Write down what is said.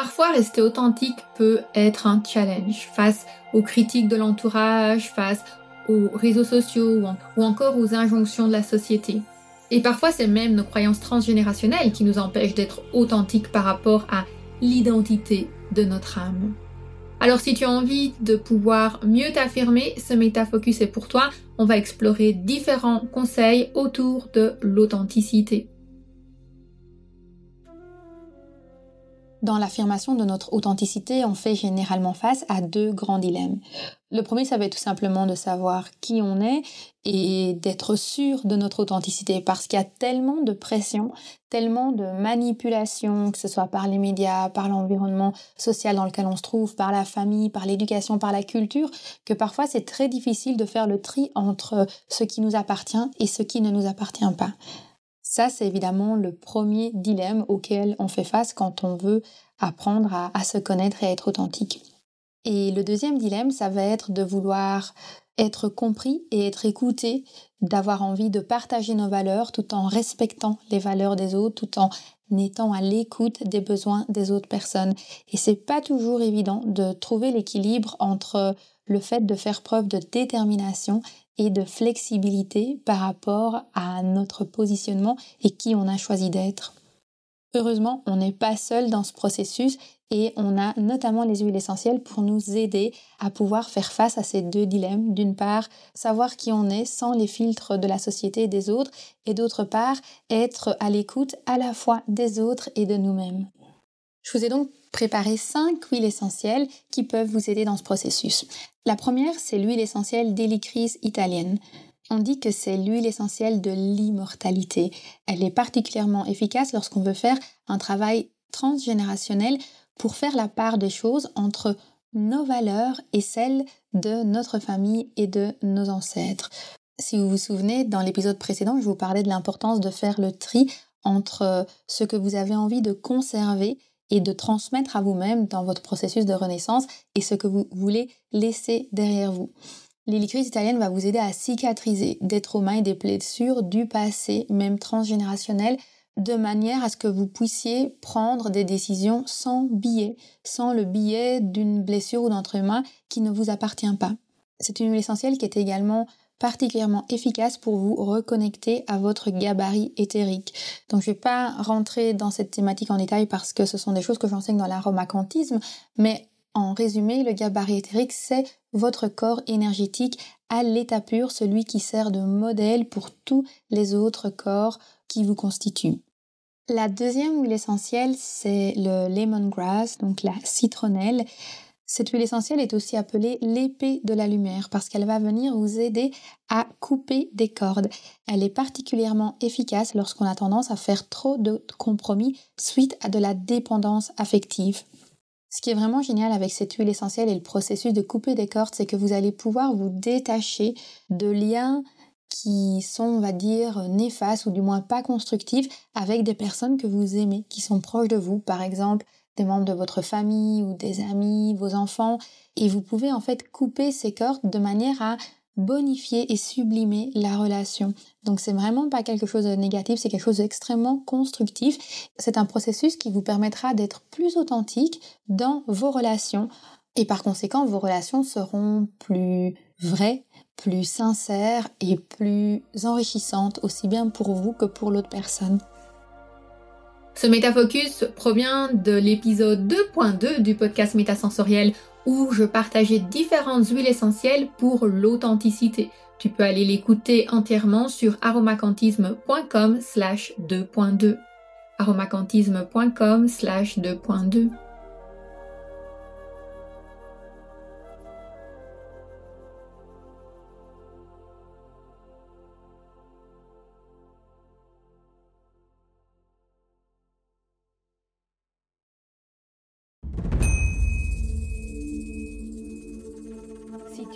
Parfois, rester authentique peut être un challenge face aux critiques de l'entourage, face aux réseaux sociaux ou, encore aux injonctions de la société. Et parfois, c'est même nos croyances transgénérationnelles qui nous empêchent d'être authentiques par rapport à l'identité de notre âme. Alors si tu as envie de pouvoir mieux t'affirmer, ce métafocus est pour toi. On va explorer différents conseils autour de l'authenticité. Dans l'affirmation de notre authenticité, on fait généralement face à deux grands dilemmes. Le premier, ça va être tout simplement de savoir qui on est et d'être sûr de notre authenticité parce qu'il y a tellement de pression, tellement de manipulation, que ce soit par les médias, par l'environnement social dans lequel on se trouve, par la famille, par l'éducation, par la culture, que parfois c'est très difficile de faire le tri entre ce qui nous appartient et ce qui ne nous appartient pas. Ça, c'est évidemment le premier dilemme auquel on fait face quand on veut apprendre à, se connaître et à être authentique. Et le deuxième dilemme, ça va être de vouloir être compris et être écouté, d'avoir envie de partager nos valeurs tout en respectant les valeurs des autres, tout en étant à l'écoute des besoins des autres personnes. Et c'est pas toujours évident de trouver l'équilibre entre le fait de faire preuve de détermination et de flexibilité par rapport à notre positionnement et qui on a choisi d'être. Heureusement, on n'est pas seul dans ce processus et on a notamment les huiles essentielles pour nous aider à pouvoir faire face à ces deux dilemmes. D'une part, savoir qui on est sans les filtres de la société et des autres et d'autre part, être à l'écoute à la fois des autres et de nous-mêmes. Je vous ai donc préparé cinq huiles essentielles qui peuvent vous aider dans ce processus. La première, c'est l'huile essentielle d'hélicryse italienne. On dit que c'est l'huile essentielle de l'immortalité. Elle est particulièrement efficace lorsqu'on veut faire un travail transgénérationnel pour faire la part des choses entre nos valeurs et celles de notre famille et de nos ancêtres. Si vous vous souvenez, dans l'épisode précédent, je vous parlais de l'importance de faire le tri entre ce que vous avez envie de conserver et de transmettre à vous-même dans votre processus de renaissance et ce que vous voulez laisser derrière vous. L'hélicrise italienne va vous aider à cicatriser des traumas et des blessures du passé, même transgénérationnel, de manière à ce que vous puissiez prendre des décisions sans biais, sans le biais d'une blessure ou d'un trauma qui ne vous appartient pas. C'est une huile essentielle qui est également particulièrement efficace pour vous reconnecter à votre gabarit éthérique. Donc je vais pas rentrer dans cette thématique en détail parce que ce sont des choses que j'enseigne dans l'aromacantisme, mais en résumé, le gabarit éthérique, c'est votre corps énergétique à l'état pur, celui qui sert de modèle pour tous les autres corps qui vous constituent. La deuxième huile essentielle, c'est le lemongrass, donc la citronnelle. Cette huile essentielle est aussi appelée l'épée de la lumière parce qu'elle va venir vous aider à couper des cordes. Elle est particulièrement efficace lorsqu'on a tendance à faire trop de compromis suite à de la dépendance affective. Ce qui est vraiment génial avec cette huile essentielle et le processus de couper des cordes, c'est que vous allez pouvoir vous détacher de liens qui sont, on va dire, néfastes ou du moins pas constructifs avec des personnes que vous aimez, qui sont proches de vous. Par exemple, des membres de votre famille ou des amis, vos enfants, et vous pouvez en fait couper ces cordes de manière à bonifier et sublimer la relation. Donc c'est vraiment pas quelque chose de négatif, c'est quelque chose d'extrêmement constructif. C'est un processus qui vous permettra d'être plus authentique dans vos relations et par conséquent vos relations seront plus vraies, plus sincères et plus enrichissantes aussi bien pour vous que pour l'autre personne. Ce métafocus provient de l'épisode 2.2 du podcast Métasensoriel où je partageais différentes huiles essentielles pour l'authenticité. Tu peux aller l'écouter entièrement sur aromacantisme.com slash 2.2. aromacantisme.com slash 2.2.